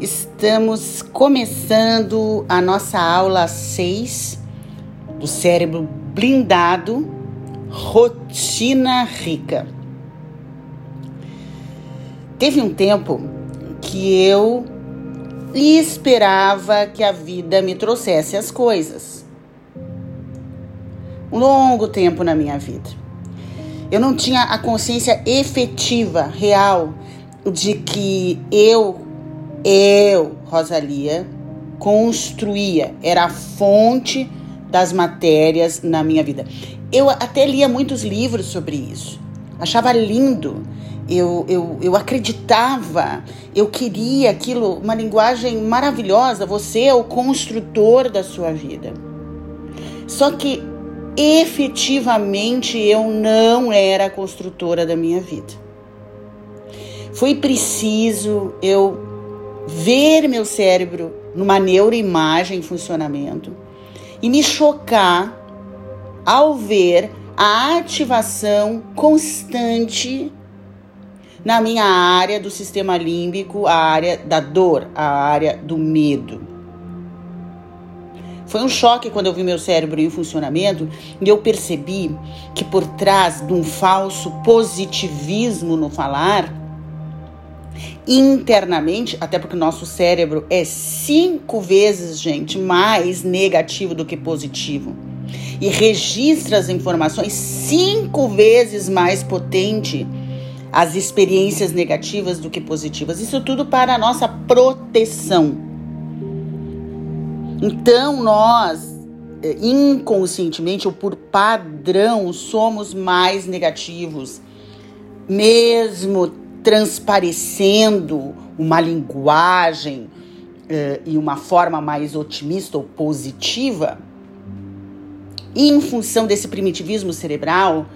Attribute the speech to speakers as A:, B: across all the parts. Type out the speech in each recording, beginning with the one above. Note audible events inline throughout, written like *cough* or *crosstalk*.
A: Estamos começando a nossa aula 6 do cérebro blindado, rotina rica. Teve um tempo que eu esperava que a vida me trouxesse as coisas. Um longo tempo na minha vida. Eu não tinha a consciência efetiva, real, de que eu eu, Rosalia, construía, era a fonte das matérias na minha vida. Eu até lia muitos livros sobre isso, achava lindo. Eu, eu, eu acreditava, eu queria aquilo, uma linguagem maravilhosa. Você é o construtor da sua vida. Só que efetivamente eu não era a construtora da minha vida. Foi preciso eu ver meu cérebro numa neuroimagem em funcionamento e me chocar ao ver a ativação constante na minha área do sistema límbico, a área da dor, a área do medo. Foi um choque quando eu vi meu cérebro em funcionamento e eu percebi que por trás de um falso positivismo no falar, internamente, até porque o nosso cérebro é cinco vezes, gente, mais negativo do que positivo. E registra as informações cinco vezes mais potente as experiências negativas do que positivas. Isso tudo para a nossa proteção. Então, nós eh, inconscientemente ou por padrão somos mais negativos, mesmo transparecendo uma linguagem uh, e uma forma mais otimista ou positiva, e em função desse primitivismo cerebral,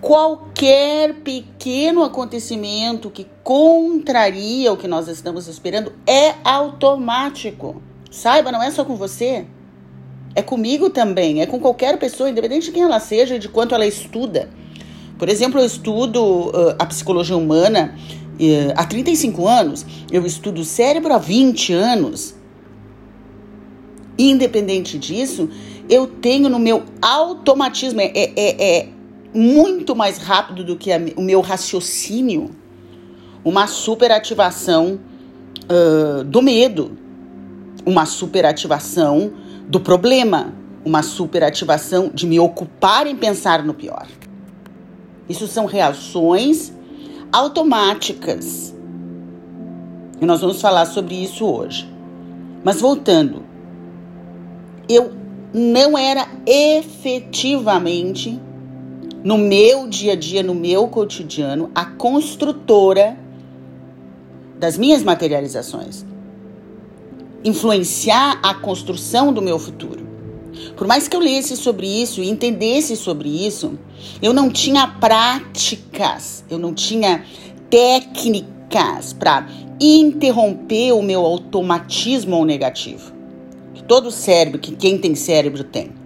A: qualquer pequeno acontecimento que contraria o que nós estamos esperando é automático. Saiba, não é só com você. É comigo também, é com qualquer pessoa, independente de quem ela seja e de quanto ela estuda. Por exemplo, eu estudo uh, a psicologia humana uh, há 35 anos, eu estudo o cérebro há 20 anos. Independente disso, eu tenho no meu automatismo, é, é, é muito mais rápido do que a, o meu raciocínio, uma superativação uh, do medo, uma superativação do problema, uma superativação de me ocupar em pensar no pior. Isso são reações automáticas. E nós vamos falar sobre isso hoje. Mas voltando, eu não era efetivamente no meu dia a dia, no meu cotidiano, a construtora das minhas materializações. Influenciar a construção do meu futuro. Por mais que eu lesse sobre isso e entendesse sobre isso, eu não tinha práticas, eu não tinha técnicas para interromper o meu automatismo negativo. Todo cérebro, que quem tem cérebro tem.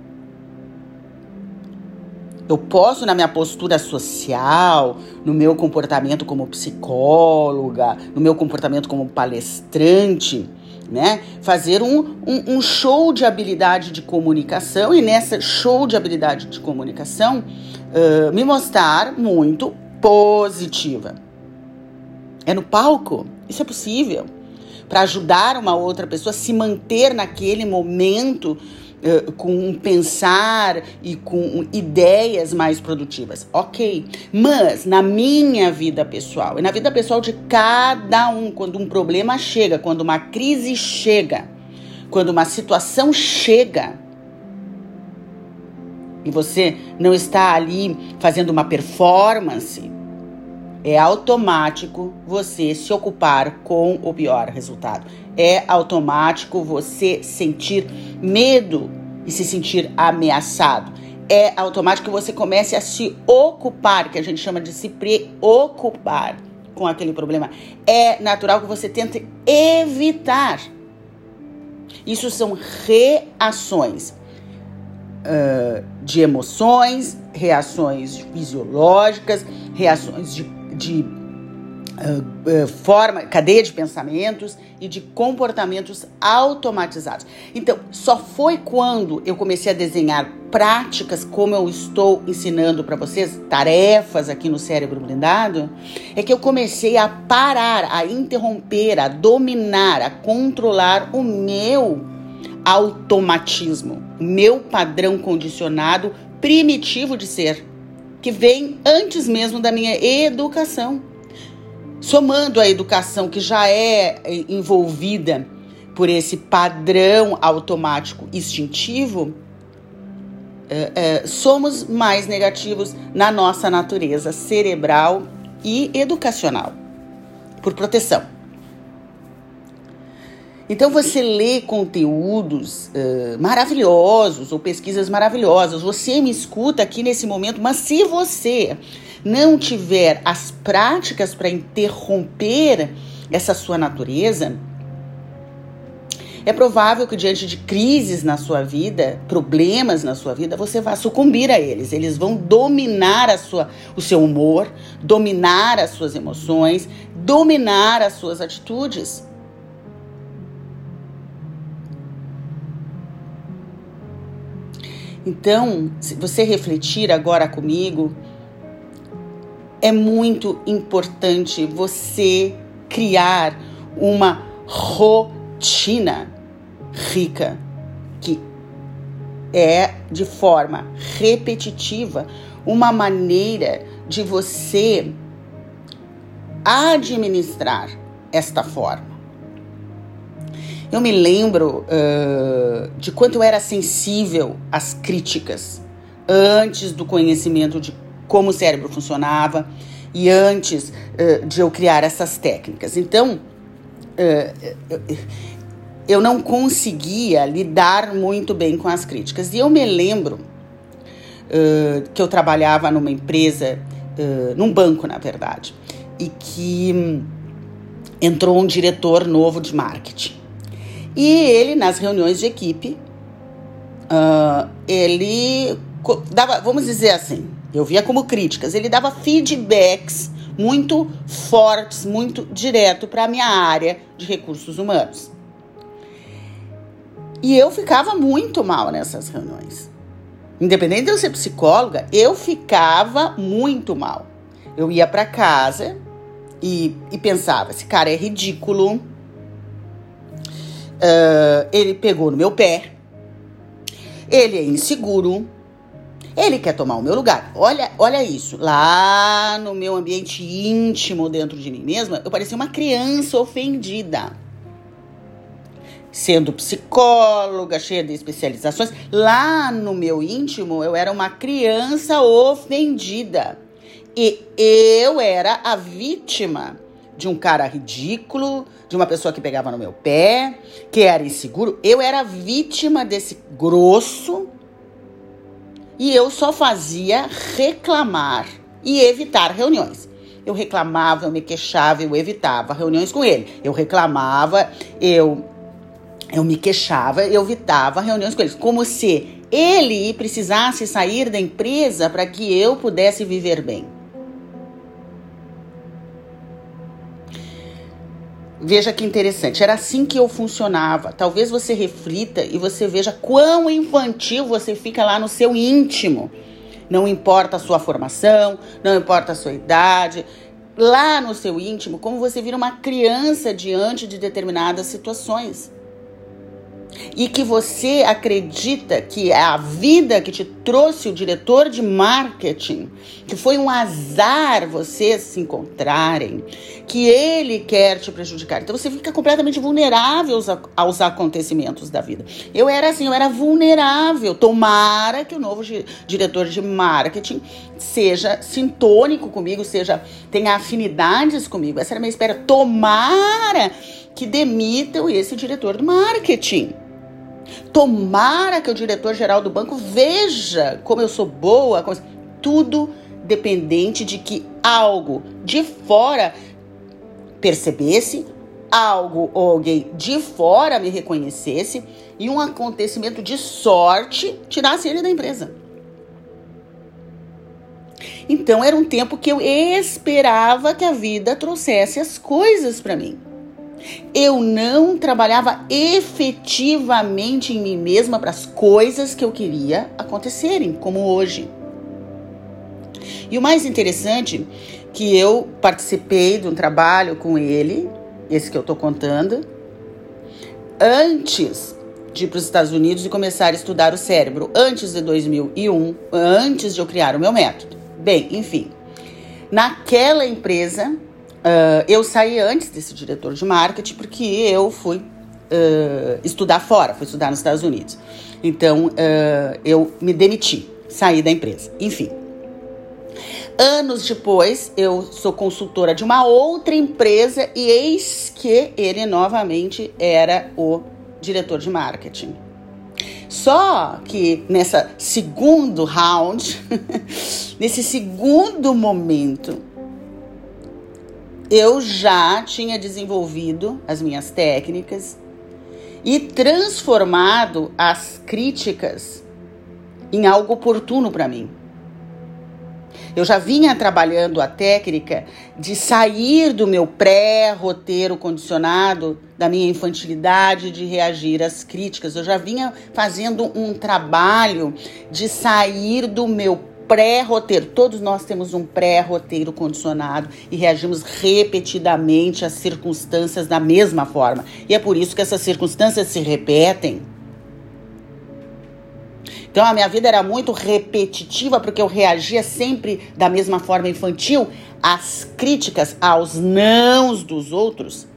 A: Eu posso, na minha postura social, no meu comportamento como psicóloga, no meu comportamento como palestrante, né? Fazer um, um, um, show de habilidade de comunicação e nessa show de habilidade de comunicação uh, me mostrar muito positiva. É no palco? Isso é possível. Para ajudar uma outra pessoa a se manter naquele momento Uh, com um pensar e com ideias mais produtivas. Ok. Mas na minha vida pessoal e na vida pessoal de cada um, quando um problema chega, quando uma crise chega, quando uma situação chega, e você não está ali fazendo uma performance, é automático você se ocupar com o pior resultado. É automático você sentir medo e se sentir ameaçado. É automático que você comece a se ocupar, que a gente chama de se preocupar com aquele problema. É natural que você tente evitar. Isso são reações uh, de emoções, reações fisiológicas, reações de de forma, cadeia de pensamentos e de comportamentos automatizados. Então, só foi quando eu comecei a desenhar práticas como eu estou ensinando para vocês, tarefas aqui no cérebro blindado, é que eu comecei a parar, a interromper, a dominar, a controlar o meu automatismo, meu padrão condicionado primitivo de ser, que vem antes mesmo da minha educação. Somando a educação que já é envolvida por esse padrão automático instintivo, é, é, somos mais negativos na nossa natureza cerebral e educacional, por proteção. Então você lê conteúdos uh, maravilhosos ou pesquisas maravilhosas, você me escuta aqui nesse momento, mas se você não tiver as práticas para interromper essa sua natureza, é provável que diante de crises na sua vida, problemas na sua vida, você vá sucumbir a eles. Eles vão dominar a sua, o seu humor, dominar as suas emoções, dominar as suas atitudes. Então, se você refletir agora comigo, é muito importante você criar uma rotina rica que é de forma repetitiva uma maneira de você administrar esta forma. Eu me lembro uh, de quanto eu era sensível às críticas antes do conhecimento de como o cérebro funcionava e antes uh, de eu criar essas técnicas. Então, uh, eu não conseguia lidar muito bem com as críticas. E eu me lembro uh, que eu trabalhava numa empresa, num banco, na verdade, e que um, entrou um diretor novo de marketing. E ele, nas reuniões de equipe, ele dava, vamos dizer assim, eu via como críticas. Ele dava feedbacks muito fortes, muito direto para a minha área de recursos humanos. E eu ficava muito mal nessas reuniões. Independente de eu ser psicóloga, eu ficava muito mal. Eu ia para casa e, e, pensava: esse cara é ridículo. Uh, ele pegou no meu pé. Ele é inseguro ele quer tomar o meu lugar. Olha, olha isso. Lá no meu ambiente íntimo, dentro de mim mesma, eu parecia uma criança ofendida. Sendo psicóloga, cheia de especializações, lá no meu íntimo eu era uma criança ofendida. E eu era a vítima de um cara ridículo, de uma pessoa que pegava no meu pé, que era inseguro. Eu era vítima desse grosso e eu só fazia reclamar e evitar reuniões. Eu reclamava, eu me queixava, eu evitava reuniões com ele. Eu reclamava, eu eu me queixava, eu evitava reuniões com ele, como se ele precisasse sair da empresa para que eu pudesse viver bem. Veja que interessante, era assim que eu funcionava. Talvez você reflita e você veja quão infantil você fica lá no seu íntimo. Não importa a sua formação, não importa a sua idade, lá no seu íntimo, como você vira uma criança diante de determinadas situações e que você acredita que é a vida que te trouxe o diretor de marketing, que foi um azar vocês se encontrarem, que ele quer te prejudicar. Então você fica completamente vulnerável aos, aos acontecimentos da vida. Eu era assim, eu era vulnerável. Tomara que o novo diretor de marketing seja sintônico comigo, seja tenha afinidades comigo. Essa era a minha espera. Tomara que demitam esse diretor do marketing. Tomara que o diretor-geral do banco veja como eu sou boa, como... tudo dependente de que algo de fora percebesse, algo ou alguém de fora me reconhecesse e um acontecimento de sorte tirasse ele da empresa. Então era um tempo que eu esperava que a vida trouxesse as coisas para mim. Eu não trabalhava efetivamente em mim mesma para as coisas que eu queria acontecerem, como hoje. E o mais interessante que eu participei de um trabalho com ele, esse que eu estou contando, antes de ir para os Estados Unidos e começar a estudar o cérebro, antes de 2001, antes de eu criar o meu método. Bem, enfim, naquela empresa Uh, eu saí antes desse diretor de marketing porque eu fui uh, estudar fora, fui estudar nos Estados Unidos. Então uh, eu me demiti, saí da empresa. Enfim. Anos depois, eu sou consultora de uma outra empresa e eis que ele novamente era o diretor de marketing. Só que nessa segundo round, *laughs* nesse segundo momento, eu já tinha desenvolvido as minhas técnicas e transformado as críticas em algo oportuno para mim. Eu já vinha trabalhando a técnica de sair do meu pré-roteiro condicionado, da minha infantilidade de reagir às críticas. Eu já vinha fazendo um trabalho de sair do meu pré-roteiro. Todos nós temos um pré-roteiro condicionado e reagimos repetidamente às circunstâncias da mesma forma. E é por isso que essas circunstâncias se repetem. Então a minha vida era muito repetitiva porque eu reagia sempre da mesma forma infantil às críticas, aos nãos dos outros.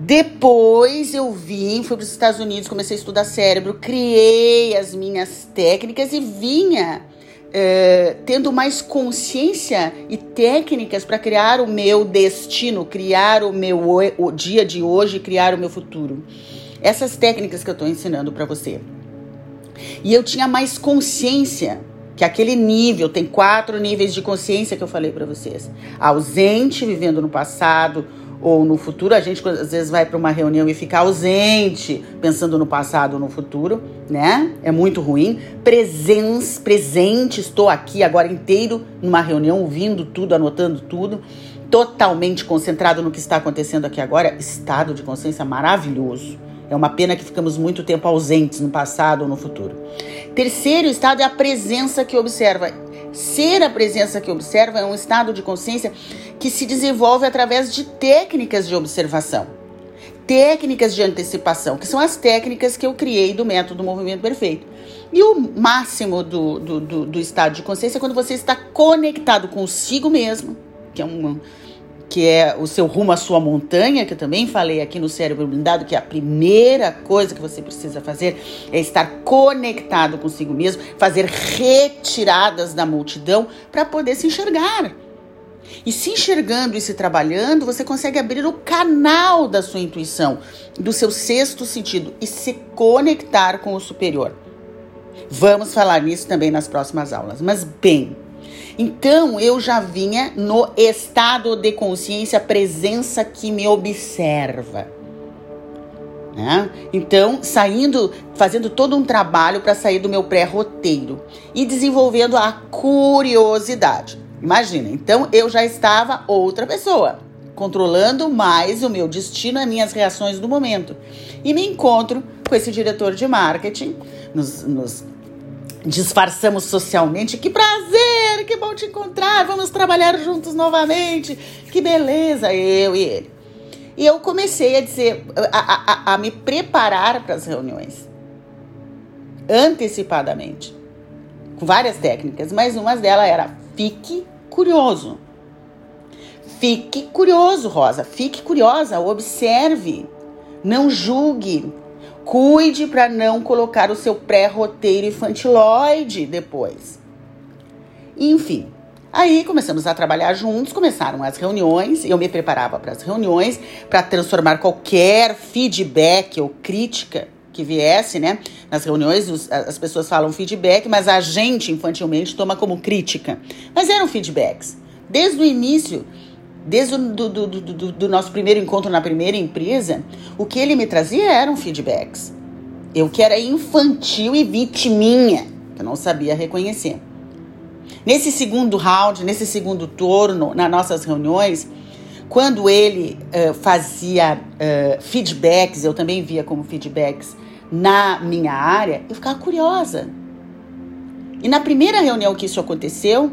A: Depois eu vim, fui para os Estados Unidos, comecei a estudar cérebro, criei as minhas técnicas e vinha é, tendo mais consciência e técnicas para criar o meu destino, criar o meu o dia de hoje, criar o meu futuro. Essas técnicas que eu estou ensinando para você. E eu tinha mais consciência que aquele nível tem quatro níveis de consciência que eu falei para vocês: ausente, vivendo no passado ou no futuro. A gente às vezes vai para uma reunião e fica ausente, pensando no passado ou no futuro, né? É muito ruim. Presen presente, estou aqui agora inteiro numa reunião, ouvindo tudo, anotando tudo, totalmente concentrado no que está acontecendo aqui agora. Estado de consciência maravilhoso. É uma pena que ficamos muito tempo ausentes no passado ou no futuro. Terceiro estado é a presença que observa. Ser a presença que observa é um estado de consciência que se desenvolve através de técnicas de observação, técnicas de antecipação, que são as técnicas que eu criei do método Movimento Perfeito. E o máximo do, do, do, do estado de consciência é quando você está conectado consigo mesmo, que é um que é o seu rumo à sua montanha, que eu também falei aqui no cérebro blindado, que a primeira coisa que você precisa fazer é estar conectado consigo mesmo, fazer retiradas da multidão para poder se enxergar. E se enxergando e se trabalhando, você consegue abrir o canal da sua intuição, do seu sexto sentido e se conectar com o superior. Vamos falar nisso também nas próximas aulas. Mas bem, então eu já vinha no estado de consciência, presença que me observa. Né? Então, saindo, fazendo todo um trabalho para sair do meu pré-roteiro e desenvolvendo a curiosidade. Imagina, então eu já estava outra pessoa, controlando mais o meu destino, as minhas reações do momento. E me encontro com esse diretor de marketing, nos, nos disfarçamos socialmente. Que prazer, que bom te encontrar, vamos trabalhar juntos novamente, que beleza, eu e ele. E eu comecei a dizer, a, a, a me preparar para as reuniões, antecipadamente, com várias técnicas, mas uma delas era fique curioso. Fique curioso, Rosa. Fique curiosa, observe. Não julgue. Cuide para não colocar o seu pré-roteiro infantiloide depois. Enfim, aí começamos a trabalhar juntos, começaram as reuniões, eu me preparava para as reuniões para transformar qualquer feedback ou crítica que viesse, né? Nas reuniões os, as pessoas falam feedback, mas a gente infantilmente toma como crítica. Mas eram feedbacks. Desde o início, desde o do, do, do, do nosso primeiro encontro na primeira empresa, o que ele me trazia eram feedbacks. Eu que era infantil e vitiminha, que eu não sabia reconhecer. Nesse segundo round, nesse segundo turno, nas nossas reuniões, quando ele uh, fazia uh, feedbacks, eu também via como feedbacks na minha área, eu ficava curiosa. E na primeira reunião que isso aconteceu,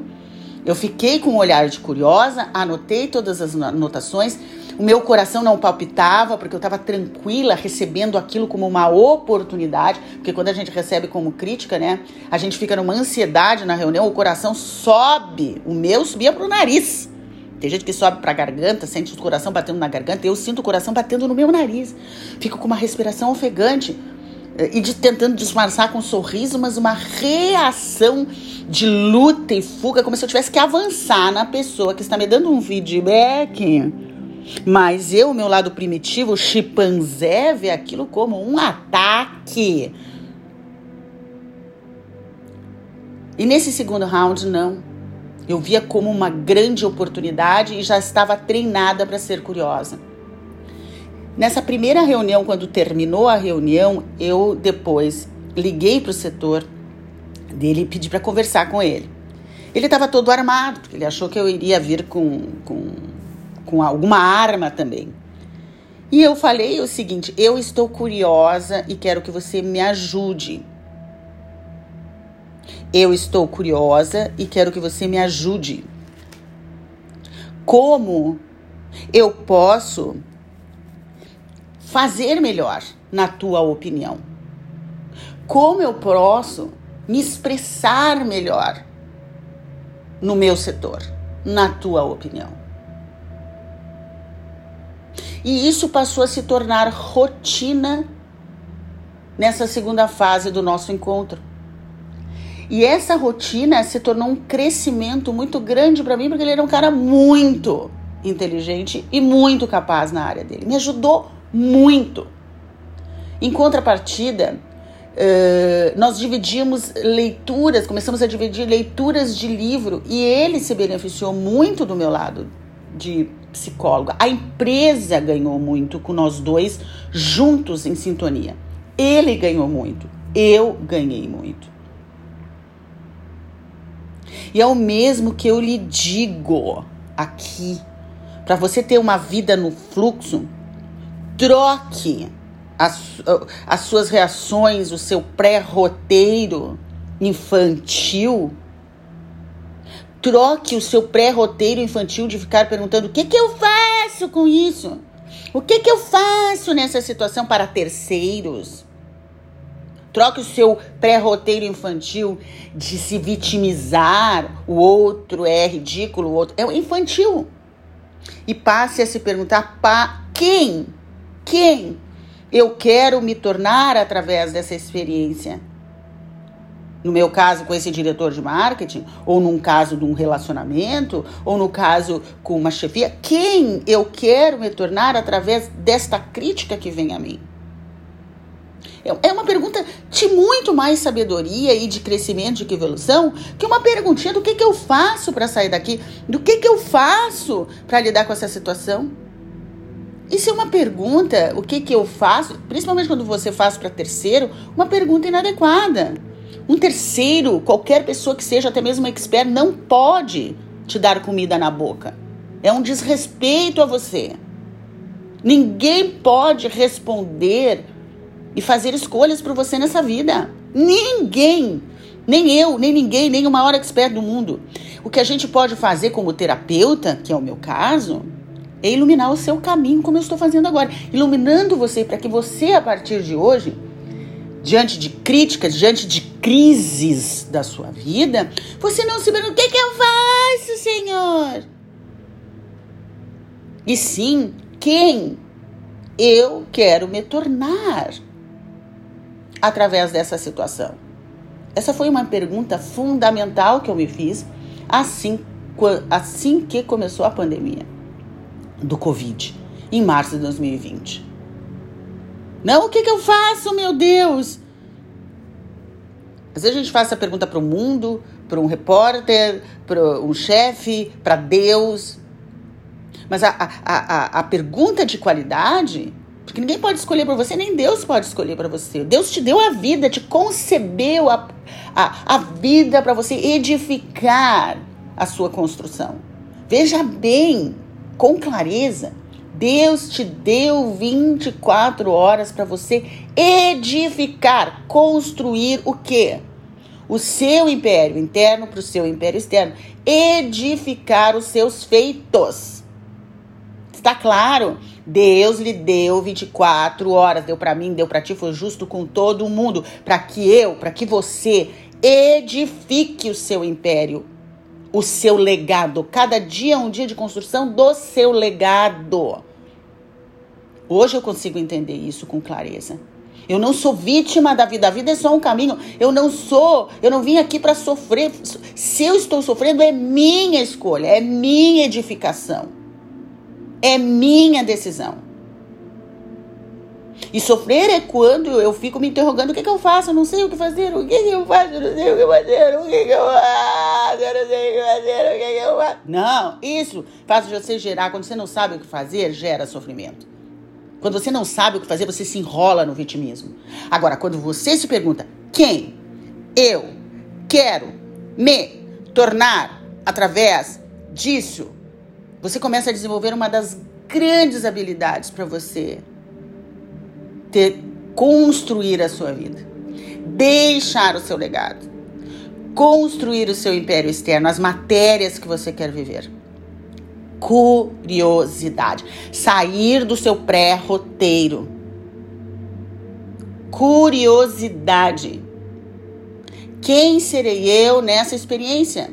A: eu fiquei com um olhar de curiosa, anotei todas as anotações, o meu coração não palpitava, porque eu estava tranquila, recebendo aquilo como uma oportunidade, porque quando a gente recebe como crítica, né, a gente fica numa ansiedade na reunião, o coração sobe, o meu subia pro nariz. Tem gente que sobe pra garganta, sente o coração batendo na garganta, eu sinto o coração batendo no meu nariz. Fico com uma respiração ofegante e de, tentando disfarçar com um sorriso, mas uma reação de luta e fuga, como se eu tivesse que avançar na pessoa que está me dando um feedback mas eu, meu lado primitivo, chimpanzé, vê aquilo como um ataque. E nesse segundo round, não. Eu via como uma grande oportunidade e já estava treinada para ser curiosa. Nessa primeira reunião, quando terminou a reunião, eu depois liguei para o setor dele e pedi para conversar com ele. Ele estava todo armado, porque ele achou que eu iria vir com, com com alguma arma também. E eu falei o seguinte: eu estou curiosa e quero que você me ajude. Eu estou curiosa e quero que você me ajude. Como eu posso fazer melhor, na tua opinião? Como eu posso me expressar melhor no meu setor, na tua opinião? E isso passou a se tornar rotina nessa segunda fase do nosso encontro. E essa rotina se tornou um crescimento muito grande para mim, porque ele era um cara muito inteligente e muito capaz na área dele. Me ajudou muito. Em contrapartida, uh, nós dividimos leituras, começamos a dividir leituras de livro e ele se beneficiou muito do meu lado de psicóloga. A empresa ganhou muito com nós dois juntos em sintonia. Ele ganhou muito, eu ganhei muito. E é o mesmo que eu lhe digo aqui. Para você ter uma vida no fluxo, troque as, as suas reações, o seu pré-roteiro infantil Troque o seu pré-roteiro infantil de ficar perguntando: o que, que eu faço com isso? O que, que eu faço nessa situação para terceiros? Troque o seu pré-roteiro infantil de se vitimizar, o outro é ridículo, o outro é infantil. E passe a se perguntar para quem, quem eu quero me tornar através dessa experiência no meu caso com esse diretor de marketing, ou num caso de um relacionamento, ou no caso com uma chefia, quem eu quero me tornar através desta crítica que vem a mim? É, é uma pergunta de muito mais sabedoria e de crescimento, de evolução, que uma perguntinha do que, que eu faço para sair daqui, do que, que eu faço para lidar com essa situação. Isso é uma pergunta, o que, que eu faço, principalmente quando você faz para terceiro, uma pergunta inadequada. Um terceiro, qualquer pessoa que seja até mesmo expert, não pode te dar comida na boca. É um desrespeito a você. Ninguém pode responder e fazer escolhas por você nessa vida. Ninguém. Nem eu, nem ninguém, nem o maior expert do mundo. O que a gente pode fazer como terapeuta, que é o meu caso, é iluminar o seu caminho, como eu estou fazendo agora. Iluminando você para que você, a partir de hoje, diante de críticas, diante de crises da sua vida, você não se pergunta: o que, que eu faço, Senhor? E sim, quem eu quero me tornar através dessa situação? Essa foi uma pergunta fundamental que eu me fiz assim, assim que começou a pandemia do Covid, em março de 2020. Não, o que, que eu faço, meu Deus? Às vezes a gente faz essa pergunta para o mundo, para um repórter, para um chefe, para Deus. Mas a, a, a, a pergunta de qualidade Porque ninguém pode escolher por você, nem Deus pode escolher para você. Deus te deu a vida, te concebeu a, a, a vida para você edificar a sua construção. Veja bem, com clareza, Deus te deu 24 horas para você edificar, construir o quê? O seu império interno para o seu império externo. Edificar os seus feitos. Está claro? Deus lhe deu 24 horas, deu para mim, deu para ti, foi justo com todo mundo, para que eu, para que você edifique o seu império, o seu legado. Cada dia é um dia de construção do seu legado. Hoje eu consigo entender isso com clareza. Eu não sou vítima da vida. A vida é só um caminho. Eu não sou. Eu não vim aqui para sofrer. Se eu estou sofrendo, é minha escolha, é minha edificação. É minha decisão. E sofrer é quando eu fico me interrogando: o que, que eu faço? Eu não sei o que fazer. O que, que eu faço? Eu não sei o que fazer. O que, que eu faço? Eu não sei o que fazer. O que, que eu faço? Não, isso faz você gerar. Quando você não sabe o que fazer, gera sofrimento. Quando você não sabe o que fazer, você se enrola no vitimismo. Agora, quando você se pergunta: quem eu quero me tornar através disso, você começa a desenvolver uma das grandes habilidades para você ter construir a sua vida, deixar o seu legado, construir o seu império externo, as matérias que você quer viver. Curiosidade, sair do seu pré-roteiro. Curiosidade. Quem serei eu nessa experiência?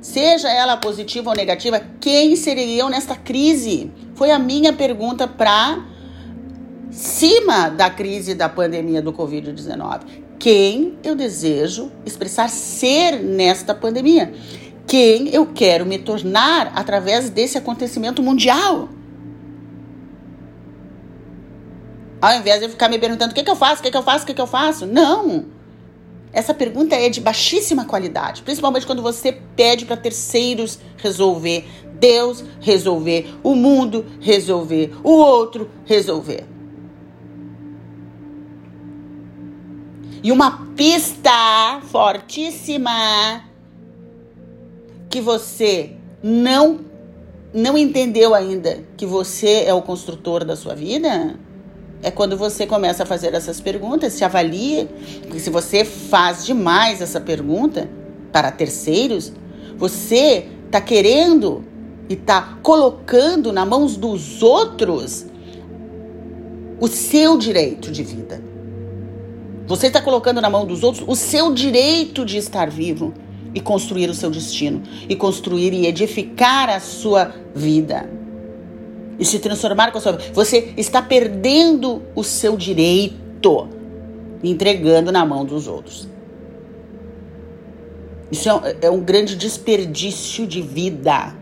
A: Seja ela positiva ou negativa, quem serei eu nesta crise? Foi a minha pergunta para cima da crise da pandemia do Covid-19. Quem eu desejo expressar ser nesta pandemia? Quem eu quero me tornar através desse acontecimento mundial? Ao invés de eu ficar me perguntando o que, que eu faço, o que, que eu faço, o que, que eu faço. Não! Essa pergunta é de baixíssima qualidade, principalmente quando você pede para terceiros resolver, Deus resolver, o mundo resolver, o outro resolver. E uma pista fortíssima que você não não entendeu ainda que você é o construtor da sua vida é quando você começa a fazer essas perguntas, se avalie, porque se você faz demais essa pergunta para terceiros, você está querendo e está colocando na mãos dos outros o seu direito de vida. Você está colocando na mão dos outros o seu direito de estar vivo e construir o seu destino, e construir e edificar a sua vida e se transformar com a sua vida. Você está perdendo o seu direito, entregando na mão dos outros. Isso é um, é um grande desperdício de vida.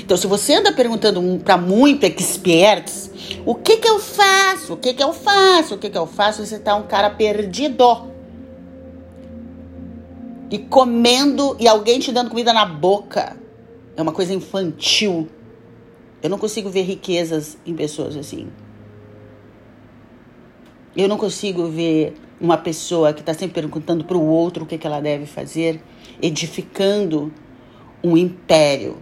A: Então, se você anda perguntando para muito experts, o que que eu faço? O que que eu faço? O que que eu faço? Você tá um cara perdido. E comendo e alguém te dando comida na boca. É uma coisa infantil. Eu não consigo ver riquezas em pessoas assim. Eu não consigo ver uma pessoa que está sempre perguntando para o outro o que, que ela deve fazer, edificando um império,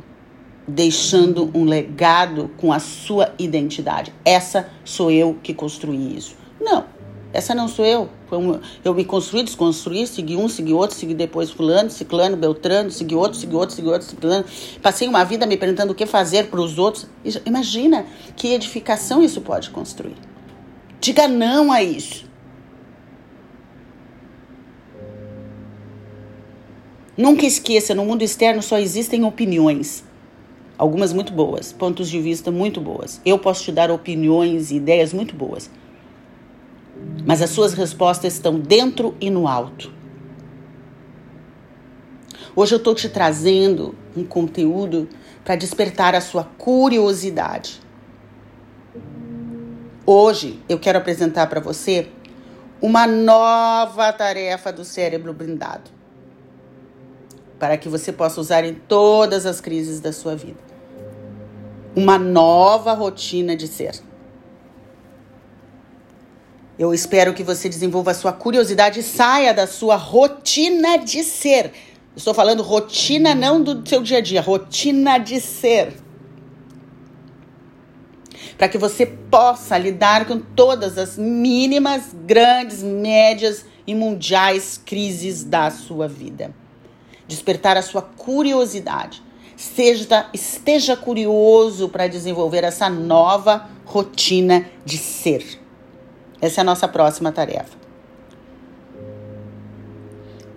A: deixando um legado com a sua identidade. Essa sou eu que construí isso. Não. Essa não sou eu. Eu me construí, desconstruí, segui um, segui outro, segui depois fulano, ciclano, beltrano, segui outro, segui outro, segui outro, ciclano. Passei uma vida me perguntando o que fazer para os outros. Imagina que edificação isso pode construir. Diga não a isso. Nunca esqueça, no mundo externo só existem opiniões. Algumas muito boas, pontos de vista muito boas. Eu posso te dar opiniões e ideias muito boas mas as suas respostas estão dentro e no alto. Hoje eu estou te trazendo um conteúdo para despertar a sua curiosidade. Hoje eu quero apresentar para você uma nova tarefa do cérebro blindado para que você possa usar em todas as crises da sua vida. Uma nova rotina de ser. Eu espero que você desenvolva a sua curiosidade e saia da sua rotina de ser. Estou falando rotina não do seu dia a dia, rotina de ser. Para que você possa lidar com todas as mínimas, grandes, médias e mundiais crises da sua vida. Despertar a sua curiosidade. Seja, esteja curioso para desenvolver essa nova rotina de ser. Essa é a nossa próxima tarefa.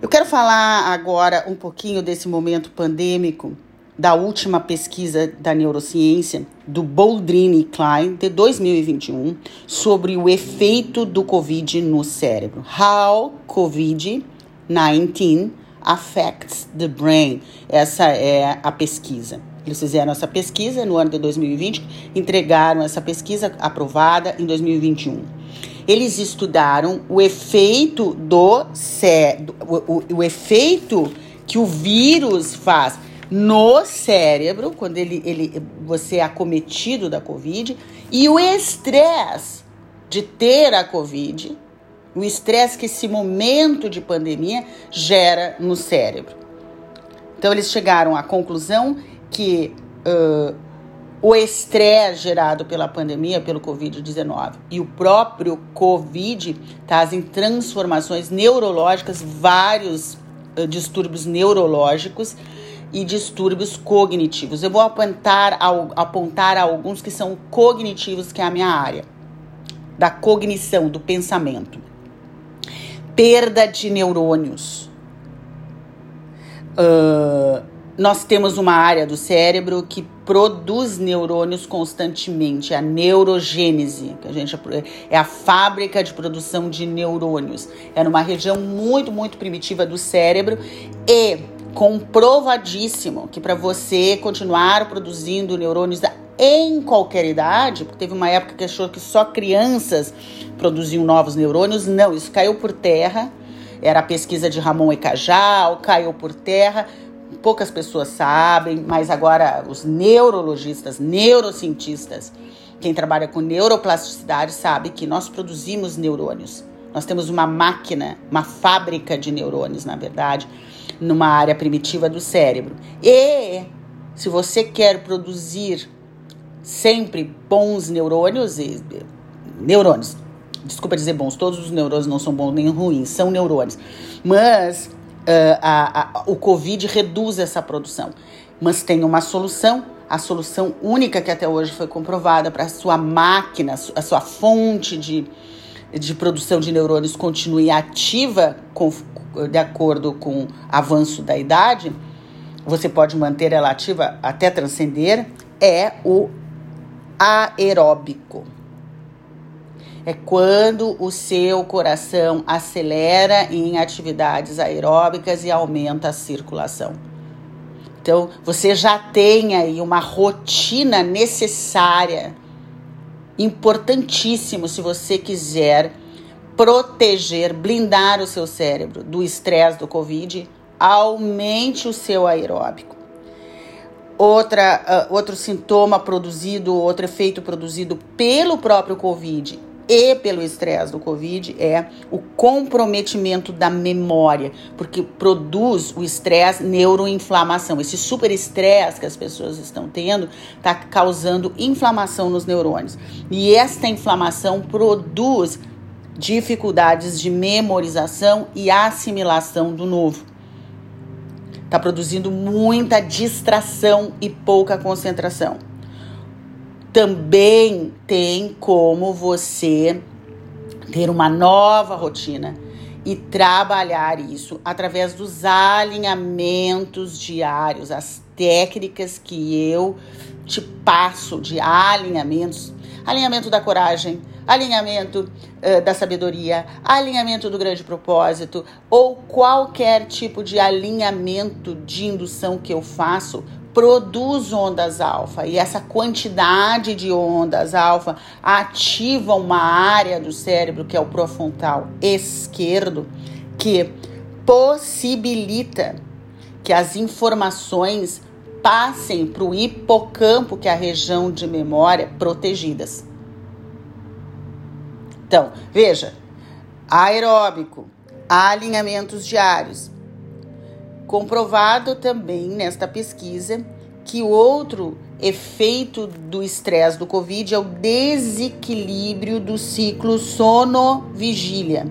A: Eu quero falar agora um pouquinho desse momento pandêmico, da última pesquisa da neurociência, do Boldrini Klein, de 2021, sobre o efeito do Covid no cérebro. How COVID-19 affects the brain. Essa é a pesquisa. Eles fizeram essa pesquisa no ano de 2020, entregaram essa pesquisa aprovada em 2021. Eles estudaram o efeito do o, o, o efeito que o vírus faz no cérebro quando ele, ele você é acometido da covid e o estresse de ter a covid, o estresse que esse momento de pandemia gera no cérebro. Então eles chegaram à conclusão que uh, o estresse gerado pela pandemia, pelo Covid-19 e o próprio Covid trazem transformações neurológicas, vários uh, distúrbios neurológicos e distúrbios cognitivos. Eu vou apontar, apontar alguns que são cognitivos, que é a minha área, da cognição, do pensamento. Perda de neurônios. Uh, nós temos uma área do cérebro que produz neurônios constantemente, a neurogênese, que a gente é a fábrica de produção de neurônios. É numa região muito, muito primitiva do cérebro e comprovadíssimo que para você continuar produzindo neurônios em qualquer idade, porque teve uma época que achou que só crianças produziam novos neurônios, não, isso caiu por terra. Era a pesquisa de Ramon e Cajal, caiu por terra poucas pessoas sabem, mas agora os neurologistas, neurocientistas, quem trabalha com neuroplasticidade sabe que nós produzimos neurônios. Nós temos uma máquina, uma fábrica de neurônios, na verdade, numa área primitiva do cérebro. E se você quer produzir sempre bons neurônios, neurônios, desculpa dizer bons, todos os neurônios não são bons nem ruins, são neurônios, mas uh, a, a, o Covid reduz essa produção. Mas tem uma solução, a solução única que até hoje foi comprovada para a sua máquina, a sua fonte de, de produção de neurônios continue ativa com, de acordo com avanço da idade, você pode manter ela ativa até transcender, é o aeróbico é quando o seu coração acelera em atividades aeróbicas e aumenta a circulação. Então, você já tem aí uma rotina necessária, importantíssimo se você quiser proteger, blindar o seu cérebro do estresse do Covid, aumente o seu aeróbico. Outra, uh, outro sintoma produzido, outro efeito produzido pelo próprio Covid e pelo estresse do Covid é o comprometimento da memória, porque produz o estresse neuroinflamação. Esse super estresse que as pessoas estão tendo está causando inflamação nos neurônios. E esta inflamação produz dificuldades de memorização e assimilação do novo. Está produzindo muita distração e pouca concentração também tem como você ter uma nova rotina e trabalhar isso através dos alinhamentos diários, as técnicas que eu te passo de alinhamentos, alinhamento da coragem, alinhamento uh, da sabedoria, alinhamento do grande propósito ou qualquer tipo de alinhamento de indução que eu faço produz ondas alfa. E essa quantidade de ondas alfa ativa uma área do cérebro que é o pró-frontal esquerdo que possibilita que as informações passem para o hipocampo, que é a região de memória protegidas. Então, veja, aeróbico, alinhamentos diários. Comprovado também nesta pesquisa que outro efeito do estresse do Covid é o desequilíbrio do ciclo sono-vigília.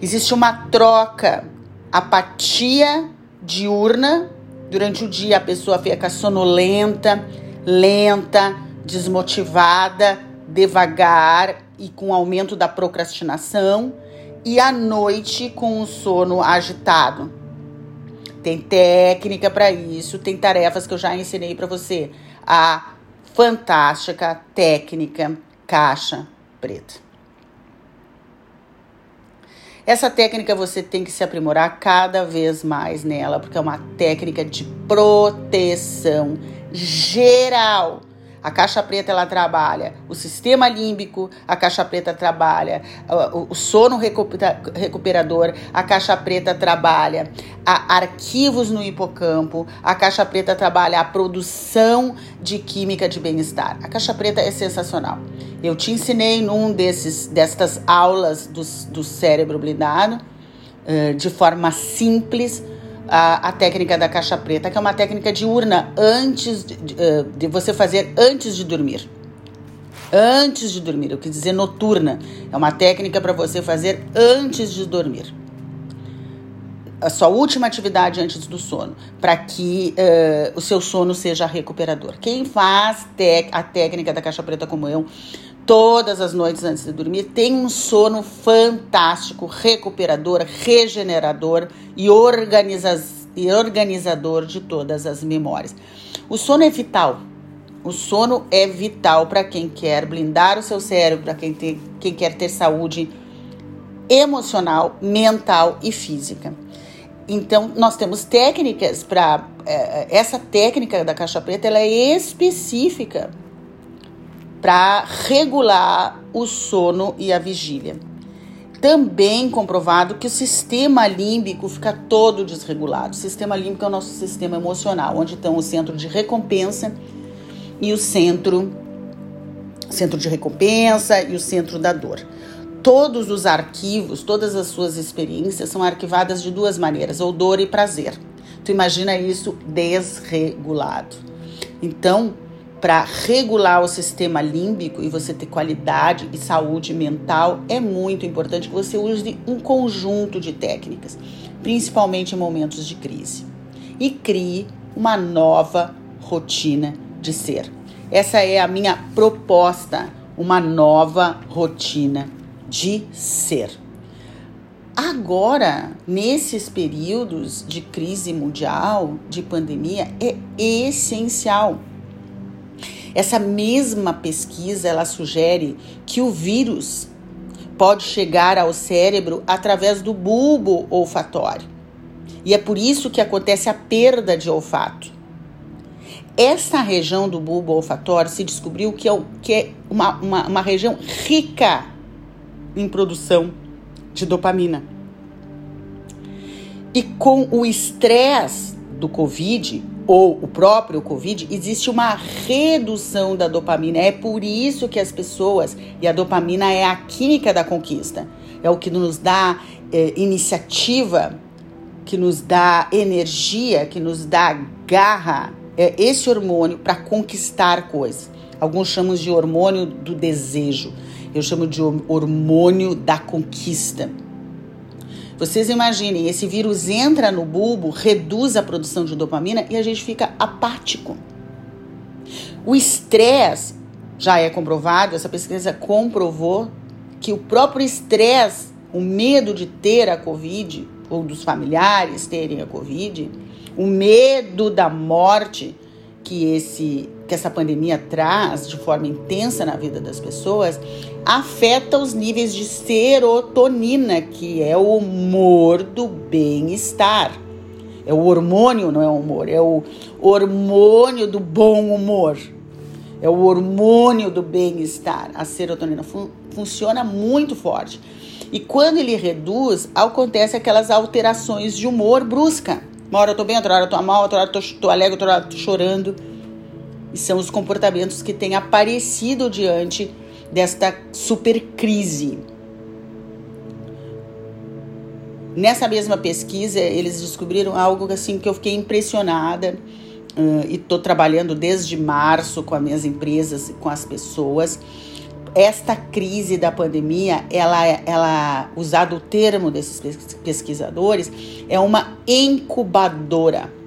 A: Existe uma troca, apatia diurna, durante o dia a pessoa fica sonolenta, lenta, desmotivada, devagar e com aumento da procrastinação, e à noite com o sono agitado. Tem técnica para isso, tem tarefas que eu já ensinei para você. A fantástica técnica caixa preta. Essa técnica você tem que se aprimorar cada vez mais nela, porque é uma técnica de proteção geral a caixa preta ela trabalha o sistema límbico, a caixa preta trabalha o, sono recuperador, a caixa preta trabalha arquivos no hipocampo, a caixa preta trabalha a produção de química de bem-estar. A caixa preta é sensacional. Eu te ensinei num desses destas aulas do, do cérebro blindado de forma simples a, a, técnica da caixa preta, que é uma técnica diurna antes de, de, eh, de, você fazer antes de dormir. Antes de dormir, eu quis dizer noturna. É uma técnica para você fazer antes de dormir. A sua última atividade antes do sono, para que uh, o seu sono seja recuperador. Quem faz a técnica da caixa preta como eu, todas as noites antes de dormir, tem um sono fantástico, recuperador, regenerador e, organiza e organizador de todas as memórias. O sono é vital. O sono é vital para quem quer blindar o seu cérebro, para quem, quem quer ter saúde emocional, mental e física. Então, nós temos técnicas para. É, essa técnica da caixa preta ela é específica para regular o sono e a vigília. Também comprovado que o sistema límbico fica todo desregulado. O sistema límbico é o nosso sistema emocional, onde estão o centro de recompensa e o centro centro de recompensa e o centro da dor. Todos os arquivos, todas as suas experiências são arquivadas de duas maneiras, ou dor e prazer. Tu imagina isso desregulado. Então, para regular o sistema límbico e você ter qualidade e saúde mental, é muito importante que você use um conjunto de técnicas, principalmente em momentos de crise. E crie uma nova rotina de ser. Essa é a minha proposta, uma nova rotina de ser. Agora, nesses períodos de crise mundial, de pandemia, é essencial essa mesma pesquisa ela sugere que o vírus pode chegar ao cérebro através do bulbo olfatório. E é por isso que acontece a perda de olfato. Essa região do bulbo olfatório se descobriu que é, que é uma, uma, uma região rica em produção de dopamina. E com o estresse do Covid, ou o próprio Covid, existe uma redução da dopamina. É por isso que as pessoas, e a dopamina é a química da conquista, é o que nos dá é, iniciativa, que nos dá energia, que nos dá garra. É esse hormônio para conquistar coisas. Alguns chamam de hormônio do desejo. Eu chamo de hormônio da conquista. Vocês imaginem, esse vírus entra no bulbo, reduz a produção de dopamina e a gente fica apático. O estresse já é comprovado, essa pesquisa comprovou que o próprio estresse, o medo de ter a Covid, ou dos familiares terem a Covid, o medo da morte que esse que essa pandemia traz de forma intensa na vida das pessoas afeta os níveis de serotonina, que é o humor do bem-estar. É o hormônio, não é o humor, é o hormônio do bom humor. É o hormônio do bem-estar. A serotonina fun funciona muito forte. E quando ele reduz, acontece aquelas alterações de humor brusca. Uma hora eu tô bem, outra hora eu tô mal, outra hora eu tô, tô alegre, outra hora eu tô chorando. E são os comportamentos que têm aparecido diante desta super crise. Nessa mesma pesquisa, eles descobriram algo assim que eu fiquei impressionada uh, e estou trabalhando desde março com as minhas empresas com as pessoas. Esta crise da pandemia, ela, ela, usado o termo desses pesquisadores, é uma incubadora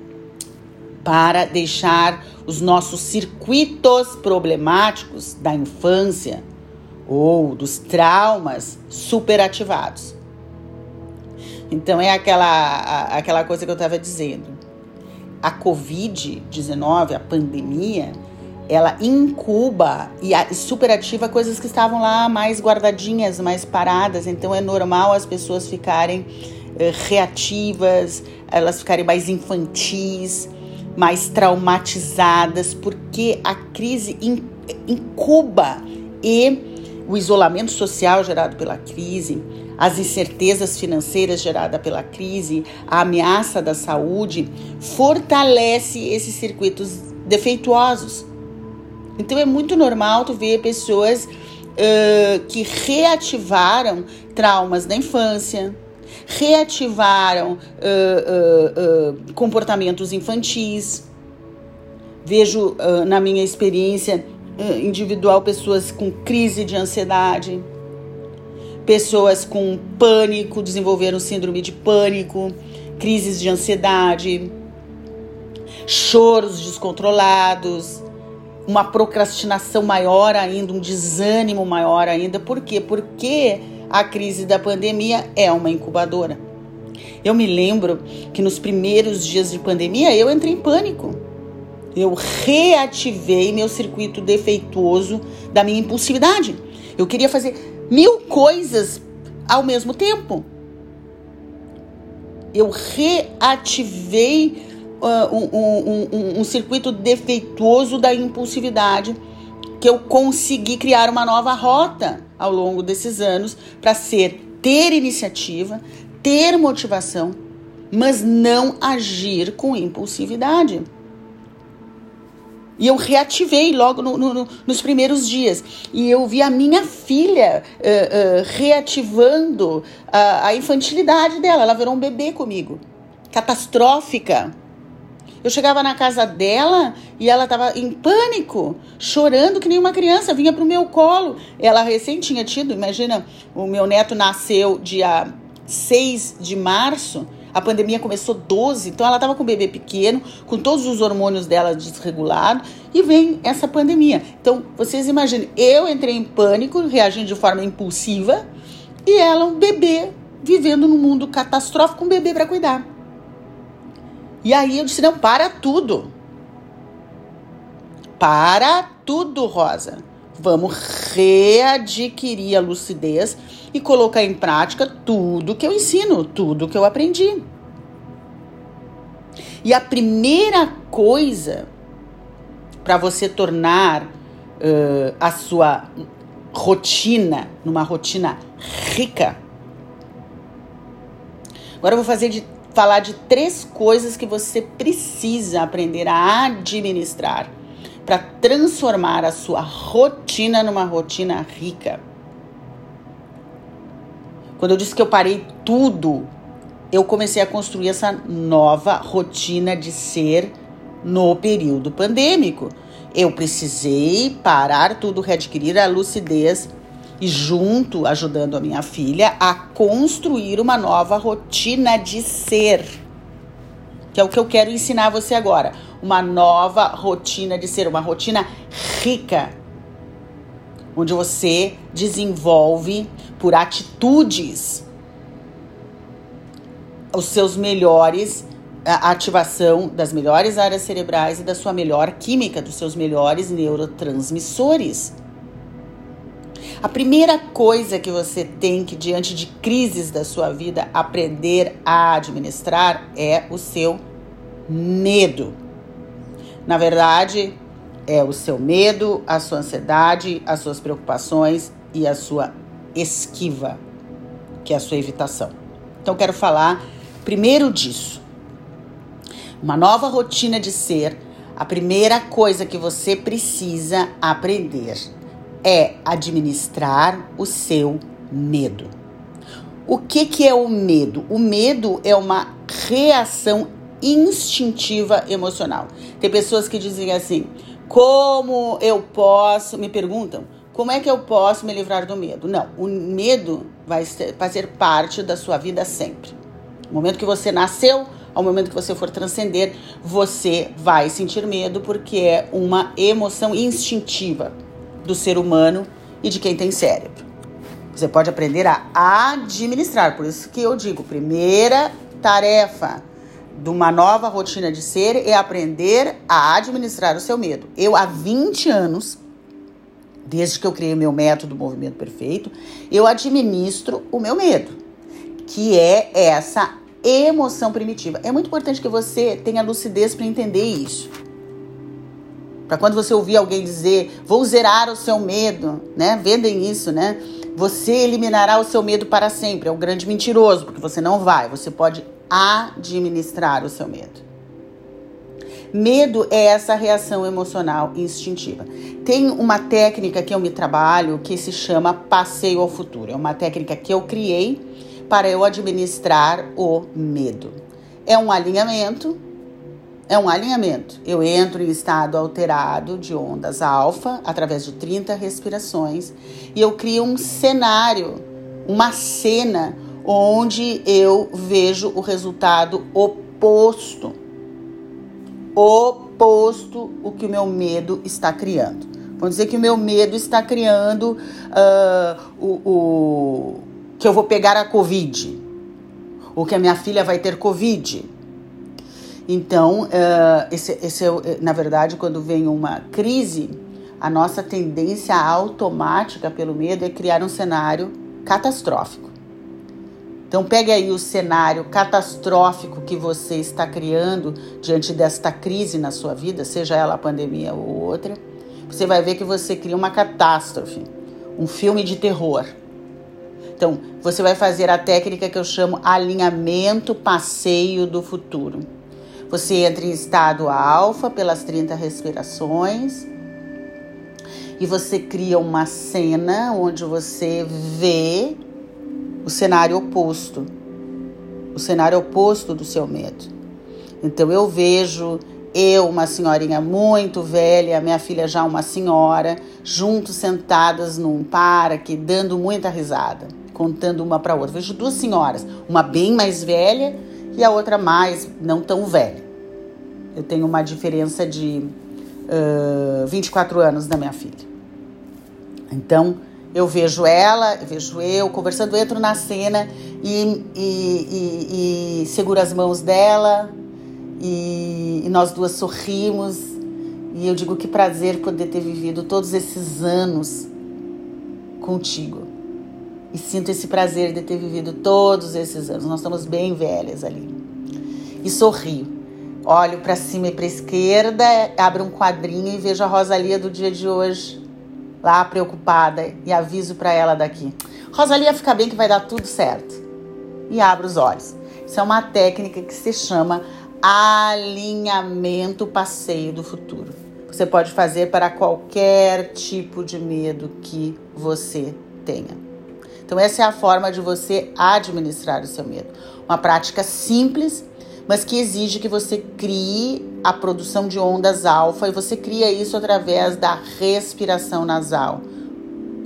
A: para deixar os nossos circuitos problemáticos da infância ou dos traumas superativados. Então é aquela, aquela coisa que eu estava dizendo. A Covid-19, a pandemia, ela incuba e superativa coisas que estavam lá mais guardadinhas, mais paradas. Então é normal as pessoas ficarem eh, reativas, elas ficarem mais infantis, mais traumatizadas, porque a crise incuba e o isolamento social gerado pela crise, as incertezas financeiras geradas pela crise, a ameaça da saúde, fortalece esses circuitos defeituosos. Então é muito normal tu ver pessoas uh, que reativaram traumas da infância, reativaram uh, uh, comportamentos infantis. Vejo na minha experiência individual pessoas com crise de ansiedade Pessoas com pânico desenvolveram síndrome de pânico, crises de ansiedade, choros descontrolados, uma procrastinação maior ainda, um desânimo maior ainda. Por quê? Porque a crise da pandemia é uma incubadora. Eu me lembro que nos primeiros dias de pandemia eu entrei em pânico. Eu reativei meu circuito defeituoso da minha impulsividade. Eu queria fazer mil coisas ao mesmo tempo. Eu reativei uh, um, um, um, um circuito defeituoso da impulsividade que eu consegui criar uma nova rota ao longo desses anos para ser ter iniciativa, ter motivação, mas não agir com impulsividade. E eu reativei logo no, no, nos primeiros dias. E eu vi a minha filha uh, uh, reativando a, a infantilidade dela. Ela virou um bebê comigo. Catastrófica. Eu chegava na casa dela e ela estava em pânico, chorando que nem uma criança, vinha para o meu colo. Ela recém tinha tido, imagina, o meu neto nasceu dia 6 de março a pandemia começou 12, então ela estava com o bebê pequeno, com todos os hormônios dela desregulados, e vem essa pandemia. Então, vocês imaginem, eu entrei em pânico, reagindo de forma impulsiva, e ela, um bebê, vivendo num mundo catastrófico, um bebê para cuidar. E aí eu disse: não, para tudo. Para tudo, Rosa. Vamos readquirir a lucidez e colocar em prática tudo que eu ensino, tudo que eu aprendi. E a primeira coisa para você tornar uh, a sua rotina numa rotina rica. Agora eu vou fazer de, falar de três coisas que você precisa aprender a administrar para transformar a sua rotina numa rotina rica. Quando eu disse que eu parei tudo, eu comecei a construir essa nova rotina de ser no período pandêmico. Eu precisei parar tudo, readquirir a lucidez e junto ajudando a minha filha a construir uma nova rotina de ser. Que é o que eu quero ensinar você agora, uma nova rotina de ser, uma rotina rica, onde você desenvolve por atitudes os seus melhores a ativação das melhores áreas cerebrais e da sua melhor química, dos seus melhores neurotransmissores. A primeira coisa que você tem que, diante de crises da sua vida, aprender a administrar é o seu medo. Na verdade, é o seu medo, a sua ansiedade, as suas preocupações e a sua esquiva, que é a sua evitação. Então, quero falar primeiro disso. Uma nova rotina de ser, a primeira coisa que você precisa aprender é administrar o seu medo. O que, que é o medo? O medo é uma reação instintiva emocional. Tem pessoas que dizem assim: como eu posso, me perguntam, como é que eu posso me livrar do medo? Não, o medo vai fazer parte da sua vida sempre. No momento que você nasceu, ao momento que você for transcender, você vai sentir medo porque é uma emoção instintiva do ser humano e de quem tem cérebro. Você pode aprender a administrar, por isso que eu digo, primeira tarefa de uma nova rotina de ser é aprender a administrar o seu medo. Eu há 20 anos, desde que eu criei meu método Movimento Perfeito, eu administro o meu medo, que é essa emoção primitiva. É muito importante que você tenha lucidez para entender isso. Para quando você ouvir alguém dizer, vou zerar o seu medo, né? Vendem isso, né? Você eliminará o seu medo para sempre. É um grande mentiroso, porque você não vai. Você pode administrar o seu medo. Medo é essa reação emocional instintiva. Tem uma técnica que eu me trabalho que se chama passeio ao futuro. É uma técnica que eu criei para eu administrar o medo. É um alinhamento, é um alinhamento. Eu entro em estado alterado de ondas alfa através de 30 respirações e eu crio um cenário, uma cena onde eu vejo o resultado oposto. Oposto o que o meu medo está criando. Vamos dizer que o meu medo está criando uh, o, o que eu vou pegar a Covid, ou que a minha filha vai ter Covid. Então, uh, esse, esse é, na verdade, quando vem uma crise, a nossa tendência automática pelo medo é criar um cenário catastrófico. Então, pegue aí o cenário catastrófico que você está criando diante desta crise na sua vida, seja ela a pandemia ou outra. Você vai ver que você cria uma catástrofe, um filme de terror. Então, você vai fazer a técnica que eu chamo alinhamento passeio do futuro. Você entra em estado alfa pelas 30 respirações e você cria uma cena onde você vê o cenário oposto, o cenário oposto do seu medo. Então eu vejo eu, uma senhorinha muito velha, minha filha já uma senhora, juntos sentadas num parque, dando muita risada contando uma para outra. Vejo duas senhoras, uma bem mais velha e a outra mais não tão velha. Eu tenho uma diferença de uh, 24 anos da minha filha. Então, eu vejo ela, vejo eu conversando, entro na cena e, e, e, e seguro as mãos dela e, e nós duas sorrimos. E eu digo que prazer poder ter vivido todos esses anos contigo e sinto esse prazer de ter vivido todos esses anos. Nós estamos bem velhas ali. E sorrio. Olho para cima e para esquerda, abro um quadrinho e vejo a Rosalia do dia de hoje lá preocupada e aviso para ela daqui. Rosalia, fica bem que vai dar tudo certo. E abro os olhos. Isso é uma técnica que se chama alinhamento passeio do futuro. Você pode fazer para qualquer tipo de medo que você tenha. Então, essa é a forma de você administrar o seu medo. Uma prática simples, mas que exige que você crie a produção de ondas alfa e você cria isso através da respiração nasal.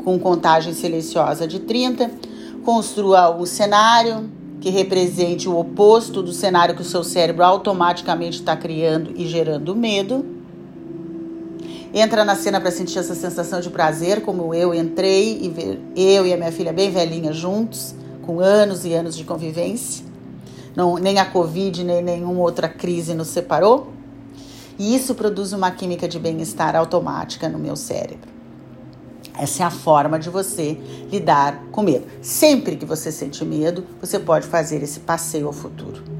A: Com contagem silenciosa de 30, construa um cenário que represente o oposto do cenário que o seu cérebro automaticamente está criando e gerando medo entra na cena para sentir essa sensação de prazer, como eu entrei e ver eu e a minha filha bem velhinha juntos, com anos e anos de convivência. Não, nem a Covid, nem nenhuma outra crise nos separou. E isso produz uma química de bem-estar automática no meu cérebro. Essa é a forma de você lidar com medo. Sempre que você sente medo, você pode fazer esse passeio ao futuro.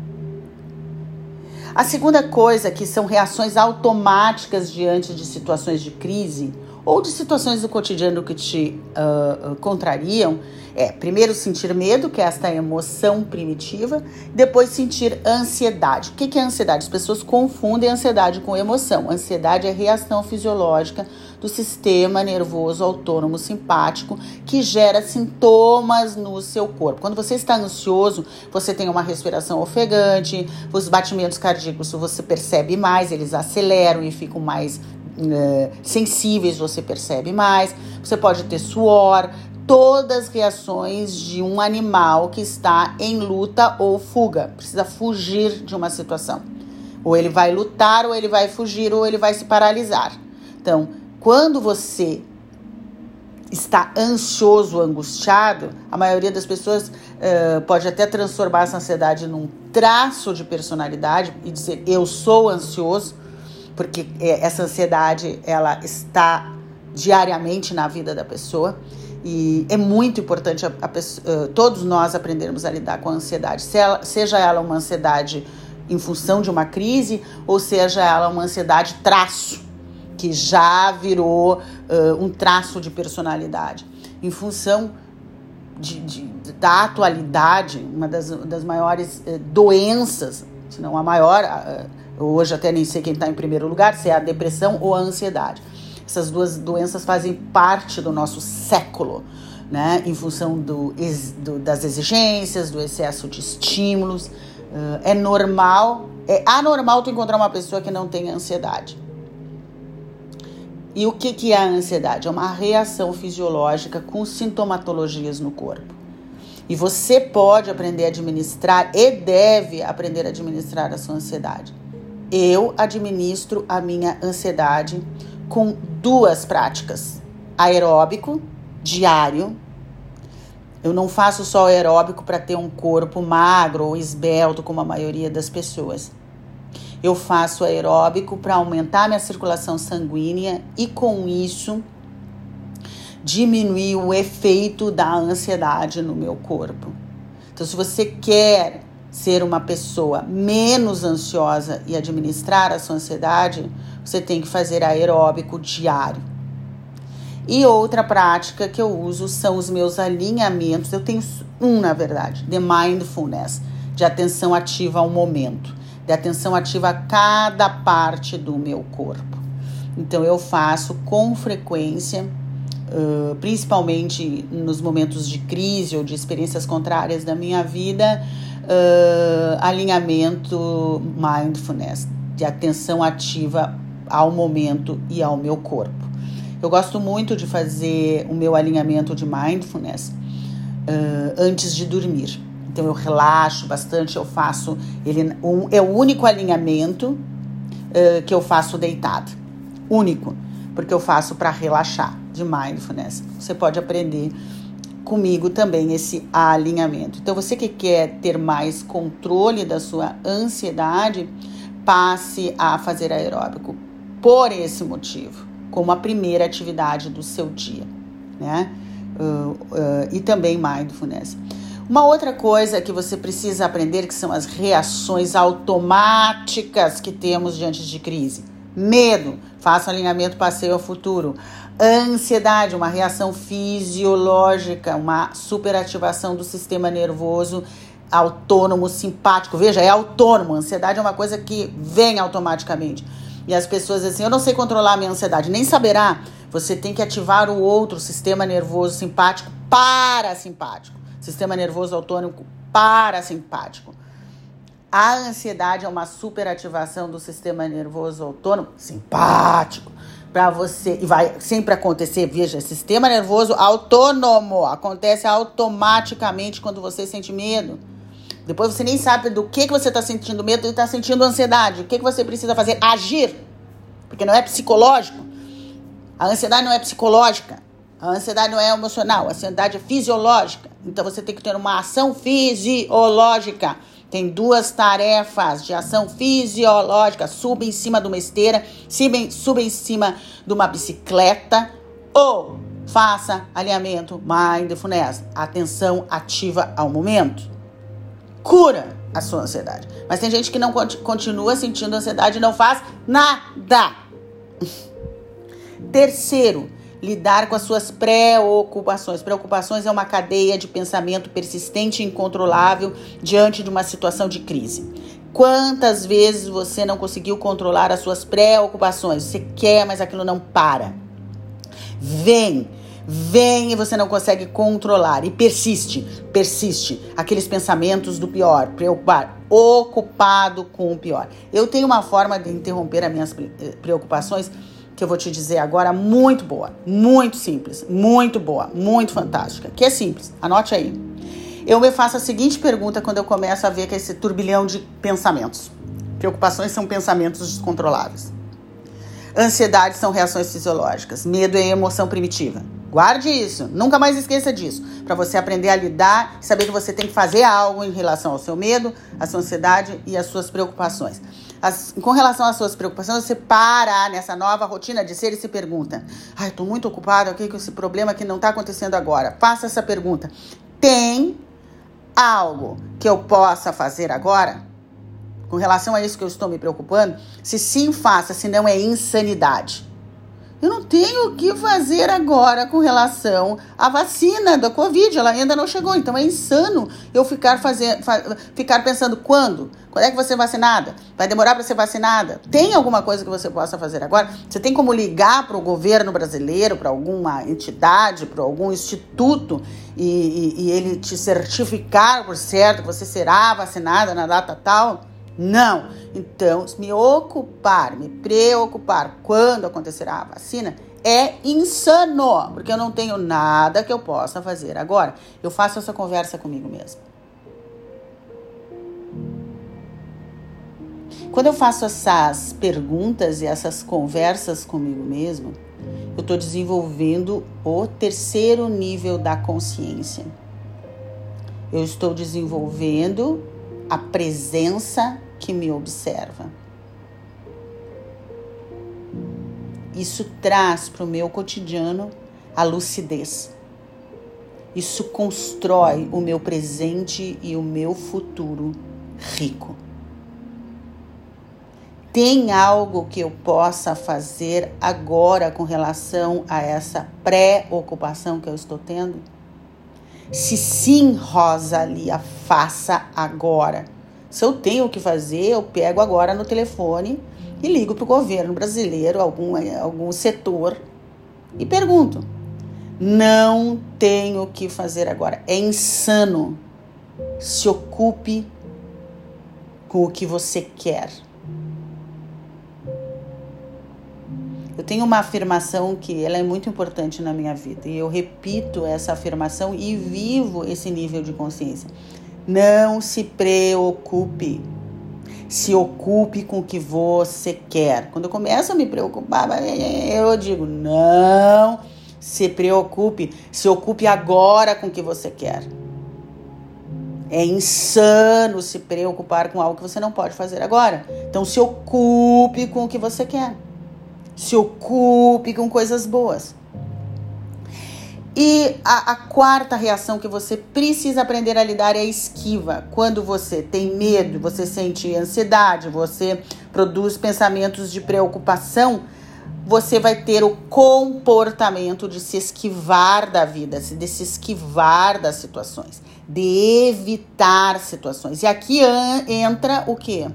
A: A segunda coisa que são reações automáticas diante de situações de crise ou de situações do cotidiano que te uh, contrariam, é primeiro sentir medo, que é esta emoção primitiva, depois sentir ansiedade. O que é ansiedade? As pessoas confundem ansiedade com emoção. Ansiedade é reação fisiológica do sistema nervoso autônomo simpático que gera sintomas no seu corpo. Quando você está ansioso, você tem uma respiração ofegante, os batimentos cardíacos você percebe mais, eles aceleram e ficam mais uh, sensíveis, você percebe mais. Você pode ter suor, todas as reações de um animal que está em luta ou fuga, precisa fugir de uma situação. Ou ele vai lutar, ou ele vai fugir, ou ele vai se paralisar. Então, quando você está ansioso, angustiado, a maioria das pessoas uh, pode até transformar essa ansiedade num traço de personalidade e dizer eu sou ansioso, porque eh, essa ansiedade ela está diariamente na vida da pessoa. E é muito importante a, a, uh, todos nós aprendermos a lidar com a ansiedade, se ela, seja ela uma ansiedade em função de uma crise ou seja ela uma ansiedade traço, que já virou uh, um traço de personalidade. Em função de, de, da atualidade, uma das, das maiores uh, doenças, se não a maior, hoje até nem sei quem está em primeiro lugar, se é a depressão ou a ansiedade essas duas doenças fazem parte do nosso século, né? Em função do, do das exigências, do excesso de estímulos. Uh, é normal, é anormal tu encontrar uma pessoa que não tem ansiedade. E o que, que é a ansiedade? É uma reação fisiológica com sintomatologias no corpo. E você pode aprender a administrar e deve aprender a administrar a sua ansiedade. Eu administro a minha ansiedade com duas práticas: aeróbico diário. Eu não faço só aeróbico para ter um corpo magro ou esbelto, como a maioria das pessoas. Eu faço aeróbico para aumentar minha circulação sanguínea e, com isso, diminuir o efeito da ansiedade no meu corpo. Então, se você quer ser uma pessoa menos ansiosa e administrar a sua ansiedade, você tem que fazer aeróbico diário. E outra prática que eu uso são os meus alinhamentos. Eu tenho um, na verdade, de mindfulness, de atenção ativa ao momento, de atenção ativa a cada parte do meu corpo. Então eu faço com frequência, uh, principalmente nos momentos de crise ou de experiências contrárias da minha vida, uh, alinhamento mindfulness, de atenção ativa ao momento e ao meu corpo. Eu gosto muito de fazer o meu alinhamento de mindfulness uh, antes de dormir. Então eu relaxo bastante, eu faço ele um, é o único alinhamento uh, que eu faço deitado, único, porque eu faço para relaxar de mindfulness. Você pode aprender comigo também esse alinhamento. Então você que quer ter mais controle da sua ansiedade, passe a fazer aeróbico por esse motivo, como a primeira atividade do seu dia, né? Uh, uh, e também mindfulness. Uma outra coisa que você precisa aprender que são as reações automáticas que temos diante de crise. Medo, faça alinhamento passeio ao futuro. Ansiedade, uma reação fisiológica, uma superativação do sistema nervoso autônomo simpático. Veja, é autônomo. Ansiedade é uma coisa que vem automaticamente. E as pessoas assim, eu não sei controlar a minha ansiedade, nem saberá. Você tem que ativar o outro sistema nervoso simpático parasimpático. Sistema nervoso autônomo parasimpático. A ansiedade é uma superativação do sistema nervoso autônomo simpático. Para você, e vai sempre acontecer, veja, sistema nervoso autônomo acontece automaticamente quando você sente medo. Depois você nem sabe do que, que você está sentindo medo e está sentindo ansiedade. O que, que você precisa fazer? Agir. Porque não é psicológico. A ansiedade não é psicológica. A ansiedade não é emocional. A ansiedade é fisiológica. Então você tem que ter uma ação fisiológica. Tem duas tarefas de ação fisiológica. Suba em cima de uma esteira, suba em cima de uma bicicleta ou faça alinhamento mindfulness, atenção ativa ao momento cura a sua ansiedade. Mas tem gente que não continua sentindo ansiedade e não faz nada. *laughs* Terceiro, lidar com as suas preocupações. Preocupações é uma cadeia de pensamento persistente e incontrolável diante de uma situação de crise. Quantas vezes você não conseguiu controlar as suas preocupações? Você quer, mas aquilo não para. Vem, vem e você não consegue controlar e persiste, persiste aqueles pensamentos do pior, preocupar, ocupado com o pior. Eu tenho uma forma de interromper as minhas preocupações que eu vou te dizer agora muito boa, muito simples, muito boa, muito fantástica, que é simples. Anote aí. Eu me faço a seguinte pergunta quando eu começo a ver que esse turbilhão de pensamentos. Preocupações são pensamentos descontroláveis. Ansiedade são reações fisiológicas. Medo é emoção primitiva. Guarde isso, nunca mais esqueça disso, para você aprender a lidar e saber que você tem que fazer algo em relação ao seu medo, à sua ansiedade e às suas preocupações. As, com relação às suas preocupações, você para nessa nova rotina de ser e se pergunta: Ai, estou muito ocupado aqui com esse problema que não está acontecendo agora. Faça essa pergunta: Tem algo que eu possa fazer agora? Com relação a isso que eu estou me preocupando? Se sim, faça, senão é insanidade. Eu não tenho o que fazer agora com relação à vacina da Covid. Ela ainda não chegou. Então é insano eu ficar, fazer, ficar pensando quando? Quando é que você é vacinada? Vai demorar para ser vacinada? Tem alguma coisa que você possa fazer agora? Você tem como ligar para o governo brasileiro, para alguma entidade, para algum instituto e, e, e ele te certificar por certo que você será vacinada na data tal? Não. Então, me ocupar, me preocupar quando acontecerá a vacina é insano, porque eu não tenho nada que eu possa fazer agora. Eu faço essa conversa comigo mesmo. Quando eu faço essas perguntas e essas conversas comigo mesmo, eu estou desenvolvendo o terceiro nível da consciência. Eu estou desenvolvendo a presença que me observa. Isso traz para o meu cotidiano a lucidez. Isso constrói o meu presente e o meu futuro rico. Tem algo que eu possa fazer agora com relação a essa preocupação que eu estou tendo? Se sim, Rosalia, faça agora. Se eu tenho o que fazer, eu pego agora no telefone e ligo para o governo brasileiro, algum, algum setor, e pergunto. Não tenho o que fazer agora. É insano. Se ocupe com o que você quer. Eu tenho uma afirmação que ela é muito importante na minha vida e eu repito essa afirmação e vivo esse nível de consciência. Não se preocupe. Se ocupe com o que você quer. Quando eu começo a me preocupar, eu digo: não se preocupe. Se ocupe agora com o que você quer. É insano se preocupar com algo que você não pode fazer agora. Então, se ocupe com o que você quer. Se ocupe com coisas boas. E a, a, quarta reação que você precisa aprender a lidar é a esquiva. Quando você tem medo, você sente ansiedade, você produz pensamentos de preocupação, você vai ter o comportamento de se esquivar da vida, de se esquivar das situações, de evitar situações. E aqui entra o que?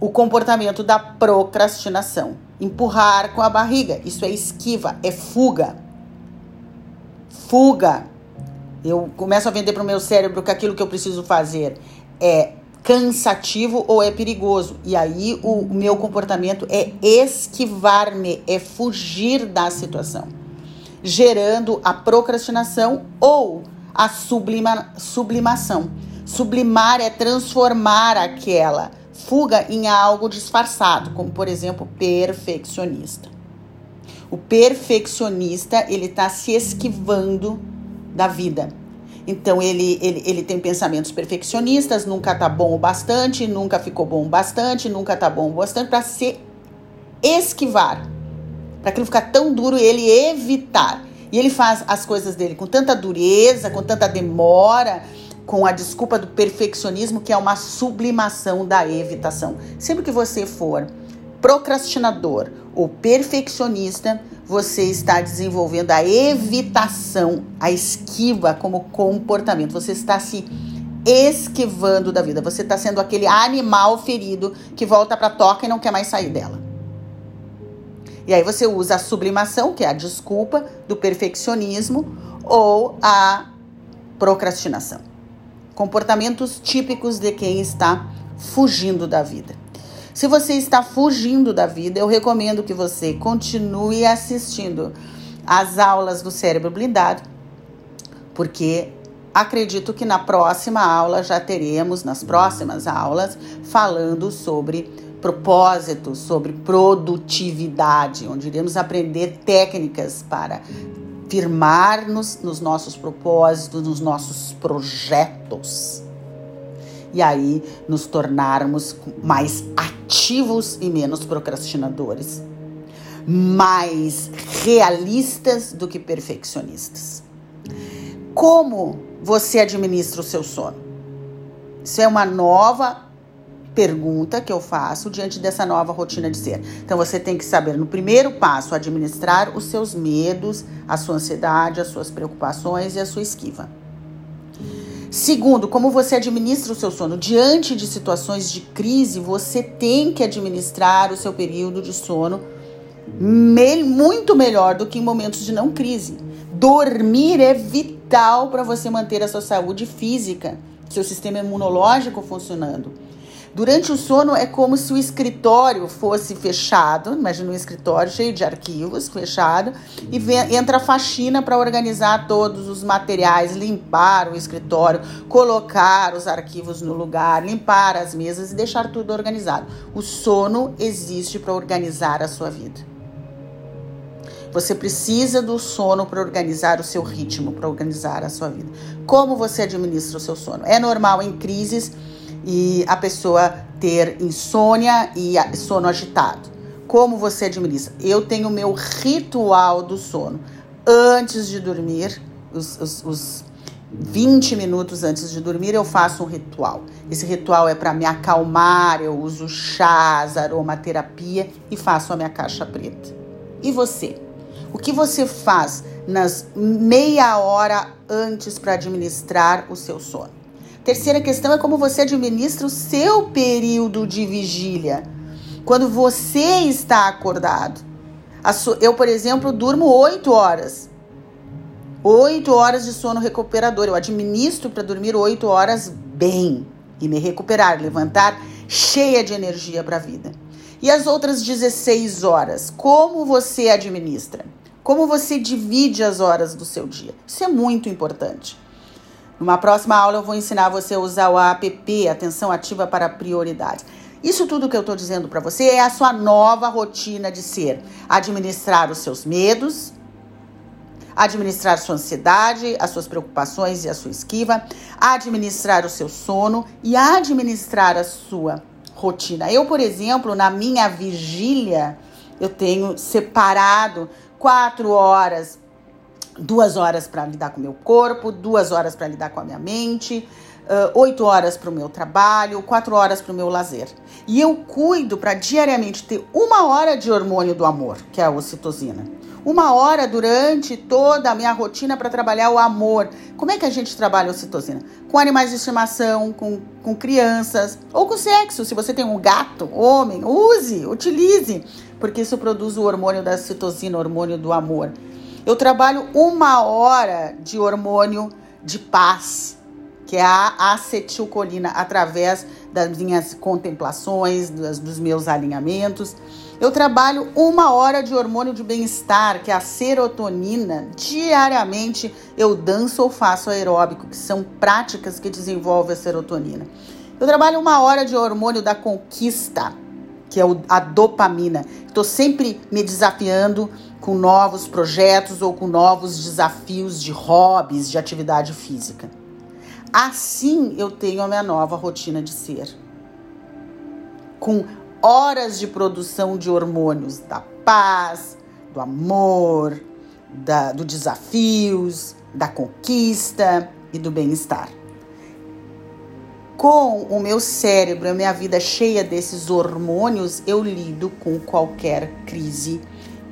A: O comportamento da procrastinação. Empurrar com a barriga. Isso é esquiva, é fuga fuga. Eu começo a vender para o meu cérebro que aquilo que eu preciso fazer é cansativo ou é perigoso. E aí o meu comportamento é esquivar-me, é fugir da situação, gerando a procrastinação ou a sublima, sublimação. Sublimar é transformar aquela fuga em algo disfarçado, como por exemplo, perfeccionista. O perfeccionista, ele está se esquivando da vida. Então, ele, ele, ele tem pensamentos perfeccionistas, nunca tá bom o bastante, nunca ficou bom o bastante, nunca tá bom o bastante, para se esquivar. Para aquilo ficar tão duro e ele evitar. E ele faz as coisas dele com tanta dureza, com tanta demora, com a desculpa do perfeccionismo, que é uma sublimação da evitação. Sempre que você for procrastinador ou perfeccionista, você está desenvolvendo a evitação, a esquiva como comportamento. Você está se esquivando da vida. Você está sendo aquele animal ferido que volta para a toca e não quer mais sair dela. E aí você usa a sublimação, que é a desculpa do perfeccionismo, ou a procrastinação. Comportamentos típicos de quem está fugindo da vida. Se você está fugindo da vida, eu recomendo que você continue assistindo às aulas do cérebro blindado, porque acredito que na próxima aula já teremos, nas próximas aulas, falando sobre propósito, sobre produtividade, onde iremos aprender técnicas para firmar-nos nos nossos propósitos, nos nossos projetos. E aí nos tornarmos mais ativos e menos procrastinadores, mais realistas do que perfeccionistas. Como você administra o seu sono? Isso é uma nova pergunta que eu faço diante dessa nova rotina de ser. Então você tem que saber, no primeiro passo, administrar os seus medos, a sua ansiedade, as suas preocupações e a sua esquiva. Segundo, como você administra o seu sono? Diante de situações de crise, você tem que administrar o seu período de sono me muito melhor do que em momentos de não crise. Dormir é vital para você manter a sua saúde física, seu sistema imunológico funcionando. Durante o sono é como se o escritório fosse fechado, imagina um escritório cheio de arquivos, fechado, e vem, entra a faxina para organizar todos os materiais, limpar o escritório, colocar os arquivos no lugar, limpar as mesas e deixar tudo organizado. O sono existe para organizar a sua vida. Você precisa do sono para organizar o seu ritmo, para organizar a sua vida. Como você administra o seu sono? É normal em crises e a pessoa ter insônia e sono agitado. Como você administra? Eu tenho o meu ritual do sono. Antes de dormir, os, os, os 20 minutos antes de dormir, eu faço um ritual. Esse ritual é para me acalmar, eu uso chás, aromaterapia e faço a minha caixa preta. E você? O que você faz nas meia hora antes para administrar o seu sono? Terceira questão é como você administra o seu período de vigília. Quando você está acordado. Eu, por exemplo, durmo 8 horas. 8 horas de sono recuperador. Eu administro para dormir 8 horas bem e me recuperar, levantar cheia de energia para a vida. E as outras 16 horas, como você administra? Como você divide as horas do seu dia? Isso é muito importante. Numa próxima aula eu vou ensinar você a usar o APP, Atenção Ativa para Prioridades. Isso tudo que eu estou dizendo para você é a sua nova rotina de ser. Administrar os seus medos, administrar sua ansiedade, as suas preocupações e a sua esquiva, administrar o seu sono e administrar a sua rotina. Eu, por exemplo, na minha vigília, eu tenho separado quatro horas duas horas para lidar com o meu corpo, duas horas para lidar com a minha mente, uh, oito horas para o meu trabalho, quatro horas para o meu lazer. E eu cuido para diariamente ter uma hora de hormônio do amor, que é a ocitocina. Uma hora durante toda a minha rotina para trabalhar o amor. Como é que a gente trabalha a ocitocina? Com animais de estimação, com, com crianças ou com sexo. Se você tem um gato, homem, use, utilize, porque isso produz o hormônio da ocitocina, hormônio do amor. Eu trabalho uma hora de hormônio de paz, que é a acetilcolina, através das minhas contemplações, dos meus alinhamentos. Eu trabalho uma hora de hormônio de bem-estar, que é a serotonina. Diariamente eu danço ou faço aeróbico, que são práticas que desenvolvem a serotonina. Eu trabalho uma hora de hormônio da conquista, que é a dopamina. Estou sempre me desafiando com novos projetos ou com novos desafios de hobbies, de atividade física. Assim eu tenho a minha nova rotina de ser. Com horas de produção de hormônios da paz, do amor, da, do desafios, da conquista e do bem-estar. com o meu cérebro, a minha vida cheia desses hormônios, eu lido com qualquer crise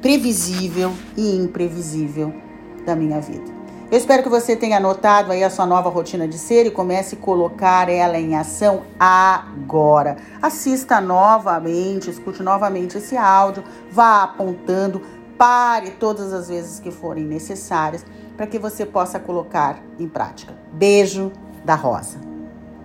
A: previsível e imprevisível da minha vida. Eu espero que você tenha anotado aí a sua nova rotina de ser e comece a colocar ela em ação agora. Assista novamente, escute novamente esse áudio, vá apontando, pare todas as vezes que forem necessárias para que você possa colocar em prática. Beijo da Rosa.